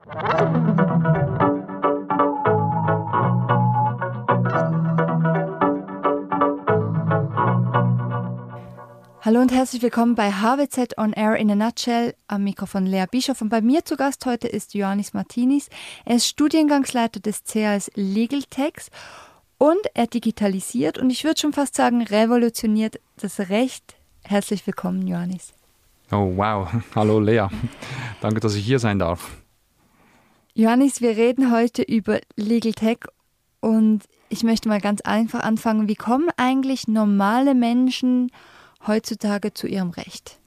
Hallo und herzlich willkommen bei HWZ On Air in a Nutshell. Am Mikrofon Lea Bischof und bei mir zu Gast heute ist Ioannis Martinis. Er ist Studiengangsleiter des CAS Legal Techs und er digitalisiert und ich würde schon fast sagen revolutioniert das Recht. Herzlich willkommen, Ioannis. Oh wow, hallo Lea. Danke, dass ich hier sein darf. Ioannis, wir reden heute über Legal Tech und ich möchte mal ganz einfach anfangen. Wie kommen eigentlich normale Menschen heutzutage zu ihrem Recht?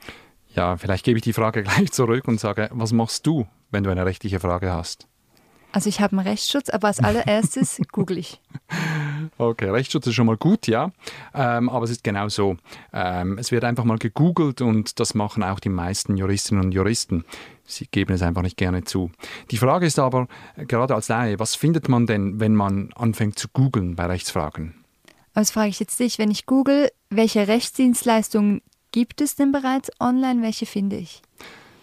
Ja, vielleicht gebe ich die Frage gleich zurück und sage, was machst du, wenn du eine rechtliche Frage hast? Also ich habe einen Rechtsschutz, aber als allererstes google ich. Okay, Rechtsschutz ist schon mal gut, ja. Ähm, aber es ist genau so. Ähm, es wird einfach mal gegoogelt und das machen auch die meisten Juristinnen und Juristen. Sie geben es einfach nicht gerne zu. Die Frage ist aber, gerade als Laie, was findet man denn, wenn man anfängt zu googeln bei Rechtsfragen? Was frage ich jetzt dich, wenn ich google, welche Rechtsdienstleistungen gibt es denn bereits online, welche finde ich?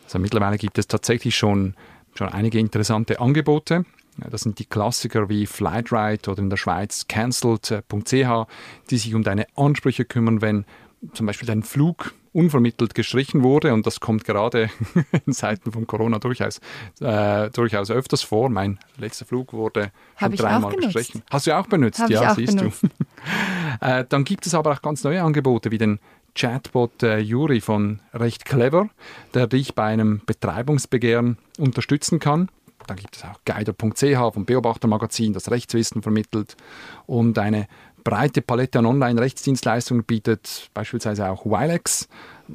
Also mittlerweile gibt es tatsächlich schon, schon einige interessante Angebote. Das sind die Klassiker wie Flightride oder in der Schweiz cancelled.ch, die sich um deine Ansprüche kümmern, wenn zum Beispiel dein Flug unvermittelt gestrichen wurde und das kommt gerade in Zeiten von Corona durchaus, äh, durchaus öfters vor. Mein letzter Flug wurde schon dreimal gestrichen. Hast du auch benutzt? Hab ja, auch siehst benutzt. du. äh, dann gibt es aber auch ganz neue Angebote wie den Chatbot äh, Juri von Recht Clever, der dich bei einem Betreibungsbegehren unterstützen kann. Dann gibt es auch Guider.ch vom Beobachter Magazin, das Rechtswissen vermittelt und eine breite Palette an Online-Rechtsdienstleistungen bietet beispielsweise auch Wilex,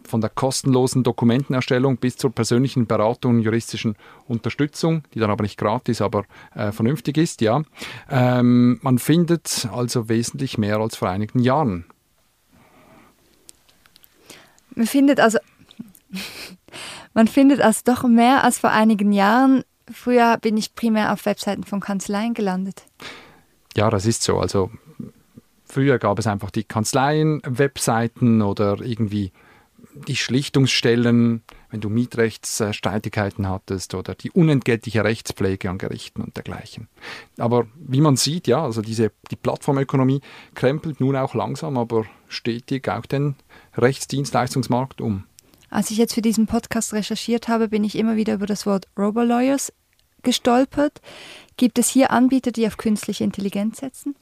von der kostenlosen Dokumentenerstellung bis zur persönlichen Beratung und juristischen Unterstützung, die dann aber nicht gratis, aber äh, vernünftig ist, ja. Ähm, man findet also wesentlich mehr als vor einigen Jahren. Man findet also, man findet also doch mehr als vor einigen Jahren. Früher bin ich primär auf Webseiten von Kanzleien gelandet. Ja, das ist so. Also früher gab es einfach die Kanzleien, Webseiten oder irgendwie die Schlichtungsstellen, wenn du Mietrechtsstreitigkeiten hattest oder die unentgeltliche Rechtspflege an Gerichten und dergleichen. Aber wie man sieht, ja, also diese, die Plattformökonomie krempelt nun auch langsam, aber stetig auch den Rechtsdienstleistungsmarkt um. Als ich jetzt für diesen Podcast recherchiert habe, bin ich immer wieder über das Wort Robolawyers gestolpert. Gibt es hier Anbieter, die auf künstliche Intelligenz setzen?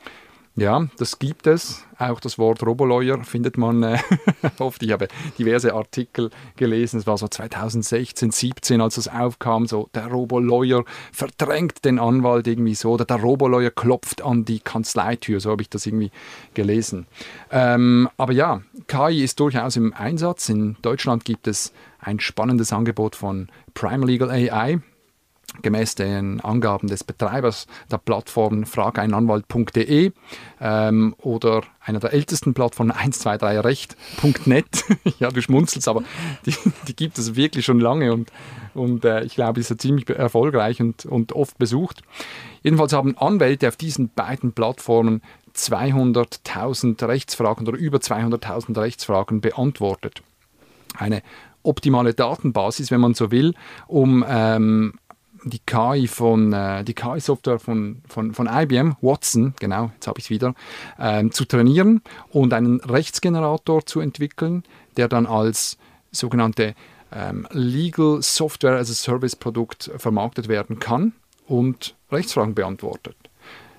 Ja, das gibt es. Auch das Wort Robolawyer findet man äh, oft. Ich habe diverse Artikel gelesen. Es war so 2016, 17, als es aufkam. So der Robolawyer verdrängt den Anwalt irgendwie so oder der Robolawyer klopft an die Kanzleitür. So habe ich das irgendwie gelesen. Ähm, aber ja, KI ist durchaus im Einsatz. In Deutschland gibt es ein spannendes Angebot von Prime Legal AI. Gemäß den Angaben des Betreibers der Plattform frageinanwalt.de ähm, oder einer der ältesten Plattformen 123recht.net. ja, du schmunzelst, aber die, die, gibt es wirklich schon lange und, und äh, ich glaube, die ist ja ziemlich erfolgreich und, und oft besucht. Jedenfalls haben Anwälte auf diesen beiden Plattformen 200.000 Rechtsfragen oder über 200.000 Rechtsfragen beantwortet. Eine optimale Datenbasis, wenn man so will, um ähm, die KI von äh, die KI-Software von, von, von IBM, Watson, genau, jetzt habe ich es wieder, ähm, zu trainieren und einen Rechtsgenerator zu entwickeln, der dann als sogenannte ähm, Legal Software as a Service Produkt vermarktet werden kann und Rechtsfragen beantwortet.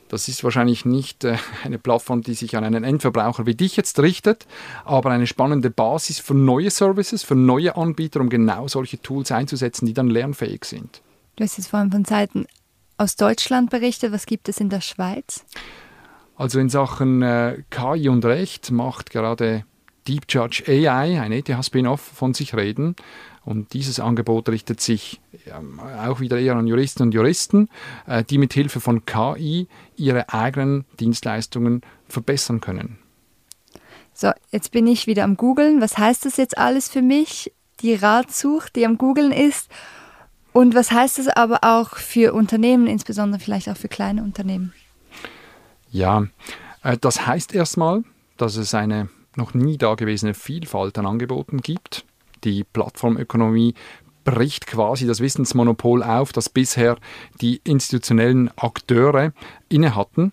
Das ist wahrscheinlich nicht äh, eine Plattform, die sich an einen Endverbraucher wie dich jetzt richtet, aber eine spannende Basis für neue Services, für neue Anbieter, um genau solche Tools einzusetzen, die dann lernfähig sind. Du hast jetzt vor allem von Seiten aus Deutschland berichtet. Was gibt es in der Schweiz? Also in Sachen äh, KI und Recht macht gerade Deep Judge AI, ein ETH-Spin-off, von sich reden. Und dieses Angebot richtet sich ähm, auch wieder eher an Juristen und Juristen, äh, die mit Hilfe von KI ihre eigenen Dienstleistungen verbessern können. So, jetzt bin ich wieder am Googlen. Was heißt das jetzt alles für mich? Die Ratsucht, die am Googlen ist und was heißt das aber auch für Unternehmen, insbesondere vielleicht auch für kleine Unternehmen? Ja, äh, das heißt erstmal, dass es eine noch nie dagewesene Vielfalt an Angeboten gibt. Die Plattformökonomie bricht quasi das Wissensmonopol auf, das bisher die institutionellen Akteure inne hatten.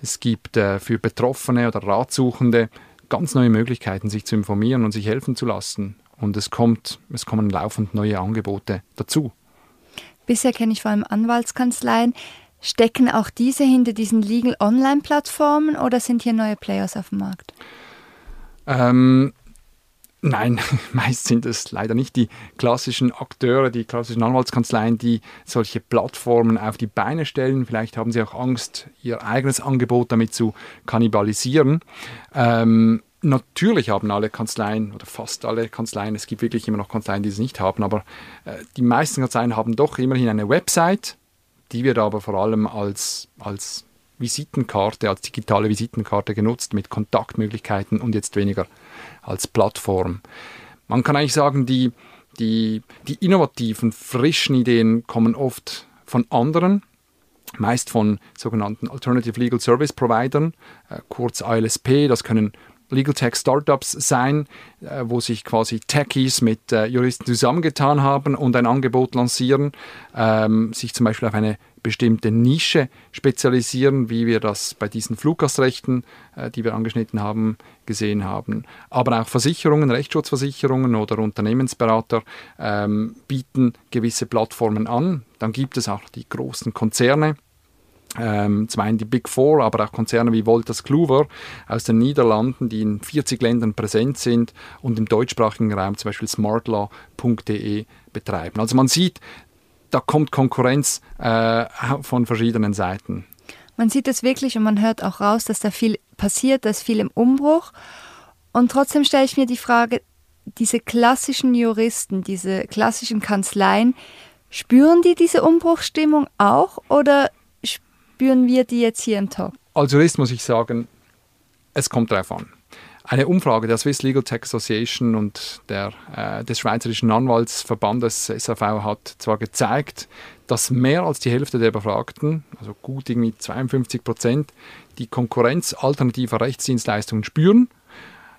Es gibt äh, für Betroffene oder Ratsuchende ganz neue Möglichkeiten, sich zu informieren und sich helfen zu lassen. Und es, kommt, es kommen laufend neue Angebote dazu. Bisher kenne ich vor allem Anwaltskanzleien. Stecken auch diese hinter diesen Legal Online-Plattformen oder sind hier neue Players auf dem Markt? Ähm, Nein, meist sind es leider nicht die klassischen Akteure, die klassischen Anwaltskanzleien, die solche Plattformen auf die Beine stellen. Vielleicht haben sie auch Angst, ihr eigenes Angebot damit zu kannibalisieren. Ähm, natürlich haben alle Kanzleien oder fast alle Kanzleien, es gibt wirklich immer noch Kanzleien, die es nicht haben, aber äh, die meisten Kanzleien haben doch immerhin eine Website, die wird aber vor allem als, als Visitenkarte, als digitale Visitenkarte genutzt mit Kontaktmöglichkeiten und jetzt weniger als Plattform. Man kann eigentlich sagen, die, die, die innovativen, frischen Ideen kommen oft von anderen, meist von sogenannten Alternative Legal Service Providern, äh, kurz ALSP. Das können Legal Tech Startups sein, äh, wo sich quasi Techies mit äh, Juristen zusammengetan haben und ein Angebot lancieren, ähm, sich zum Beispiel auf eine bestimmte Nische spezialisieren, wie wir das bei diesen Fluggastrechten, äh, die wir angeschnitten haben, gesehen haben. Aber auch Versicherungen, Rechtsschutzversicherungen oder Unternehmensberater ähm, bieten gewisse Plattformen an. Dann gibt es auch die großen Konzerne, ähm, zum einen die Big Four, aber auch Konzerne wie Wolters Kluwer aus den Niederlanden, die in 40 Ländern präsent sind und im deutschsprachigen Raum zum Beispiel smartlaw.de betreiben. Also man sieht, da kommt Konkurrenz äh, von verschiedenen Seiten. Man sieht es wirklich und man hört auch raus, dass da viel passiert, da ist viel im Umbruch. Und trotzdem stelle ich mir die Frage, diese klassischen Juristen, diese klassischen Kanzleien, spüren die diese Umbruchstimmung auch oder spüren wir die jetzt hier im Talk? Als Jurist muss ich sagen, es kommt darauf an. Eine Umfrage der Swiss Legal Tech Association und der, äh, des Schweizerischen Anwaltsverbandes SAV hat zwar gezeigt, dass mehr als die Hälfte der Befragten, also gut irgendwie 52 Prozent, die Konkurrenz alternativer Rechtsdienstleistungen spüren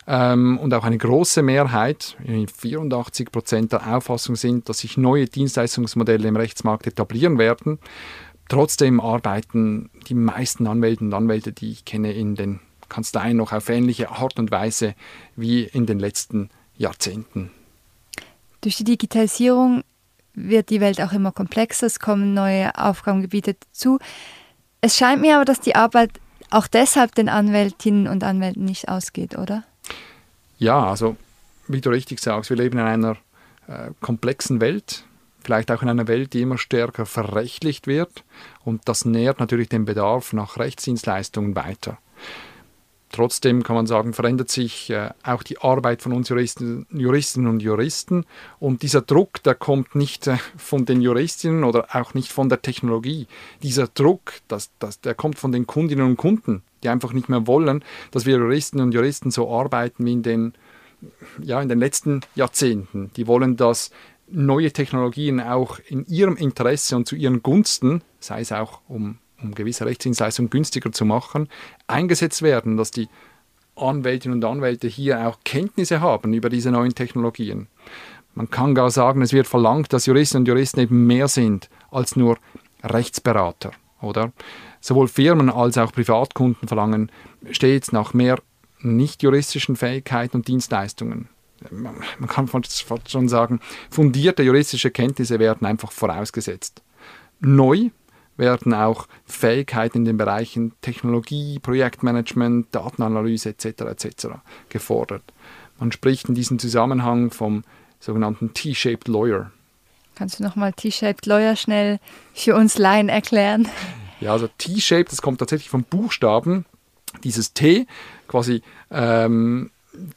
ähm, und auch eine große Mehrheit, 84 Prozent der Auffassung sind, dass sich neue Dienstleistungsmodelle im Rechtsmarkt etablieren werden. Trotzdem arbeiten die meisten Anwälte und Anwälte, die ich kenne, in den Kanzleien noch auf ähnliche Art und Weise wie in den letzten Jahrzehnten. Durch die Digitalisierung wird die Welt auch immer komplexer, es kommen neue Aufgabengebiete dazu. Es scheint mir aber, dass die Arbeit auch deshalb den Anwältinnen und Anwälten nicht ausgeht, oder? Ja, also wie du richtig sagst, wir leben in einer äh, komplexen Welt, vielleicht auch in einer Welt, die immer stärker verrechtlicht wird und das nährt natürlich den Bedarf nach Rechtsdienstleistungen weiter. Trotzdem kann man sagen, verändert sich äh, auch die Arbeit von uns Juristen, Juristinnen und Juristen. Und dieser Druck, der kommt nicht äh, von den Juristinnen oder auch nicht von der Technologie. Dieser Druck, das, das, der kommt von den Kundinnen und Kunden, die einfach nicht mehr wollen, dass wir Juristinnen und Juristen so arbeiten wie in den, ja, in den letzten Jahrzehnten. Die wollen, dass neue Technologien auch in ihrem Interesse und zu ihren Gunsten, sei es auch um um gewisse Rechtsdienstleistungen günstiger zu machen, eingesetzt werden, dass die Anwältinnen und Anwälte hier auch Kenntnisse haben über diese neuen Technologien. Man kann gar sagen, es wird verlangt, dass Juristinnen und Juristen eben mehr sind als nur Rechtsberater, oder? Sowohl Firmen als auch Privatkunden verlangen stets nach mehr nicht juristischen Fähigkeiten und Dienstleistungen. Man kann fast schon sagen, fundierte juristische Kenntnisse werden einfach vorausgesetzt. Neu werden auch Fähigkeiten in den Bereichen Technologie, Projektmanagement, Datenanalyse etc. etc. gefordert. Man spricht in diesem Zusammenhang vom sogenannten T-shaped Lawyer. Kannst du nochmal T-shaped Lawyer schnell für uns Laien erklären? Ja, also T-shaped, das kommt tatsächlich vom Buchstaben. Dieses T quasi ähm,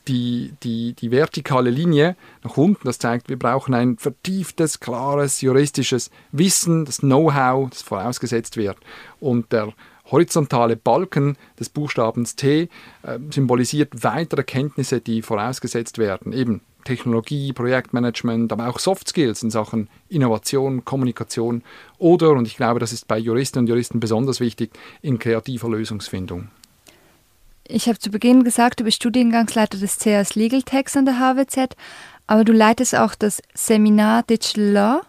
die, die, die vertikale Linie nach unten, das zeigt, wir brauchen ein vertieftes, klares juristisches Wissen, das Know-how, das vorausgesetzt wird. Und der horizontale Balken des Buchstabens T äh, symbolisiert weitere Kenntnisse, die vorausgesetzt werden. Eben Technologie, Projektmanagement, aber auch Soft Skills in Sachen Innovation, Kommunikation oder, und ich glaube, das ist bei Juristinnen und Juristen besonders wichtig, in kreativer Lösungsfindung. Ich habe zu Beginn gesagt, du bist Studiengangsleiter des CAS Legal Techs an der HWZ. aber du leitest auch das Seminar Digital Law.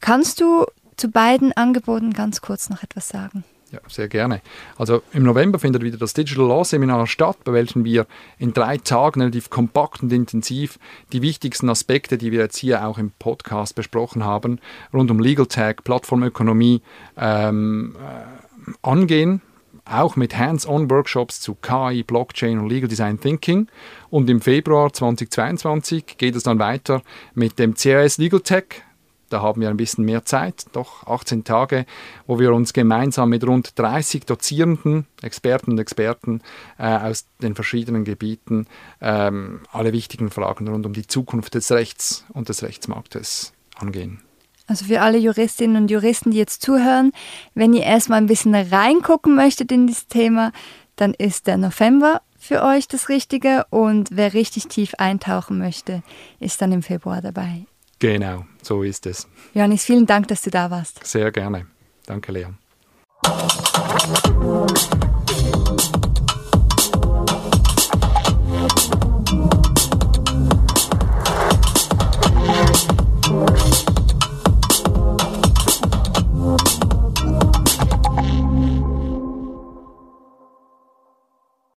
Kannst du zu beiden Angeboten ganz kurz noch etwas sagen? Ja, sehr gerne. Also im November findet wieder das Digital Law Seminar statt, bei welchem wir in drei Tagen relativ kompakt und intensiv die wichtigsten Aspekte, die wir jetzt hier auch im Podcast besprochen haben, rund um Legal Tech, Plattformökonomie ähm, äh, angehen. Auch mit Hands-on-Workshops zu KI, Blockchain und Legal Design Thinking. Und im Februar 2022 geht es dann weiter mit dem CAS Legal Tech da haben wir ein bisschen mehr Zeit, doch 18 Tage, wo wir uns gemeinsam mit rund 30 Dozierenden, Experten und Experten äh, aus den verschiedenen Gebieten ähm, alle wichtigen Fragen rund um die Zukunft des Rechts und des Rechtsmarktes angehen. Also für alle Juristinnen und Juristen, die jetzt zuhören, wenn ihr erstmal ein bisschen reingucken möchtet in dieses Thema, dann ist der November für euch das Richtige und wer richtig tief eintauchen möchte, ist dann im Februar dabei. Genau, so ist es. Johannes, vielen Dank, dass du da warst. Sehr gerne. Danke, Leon.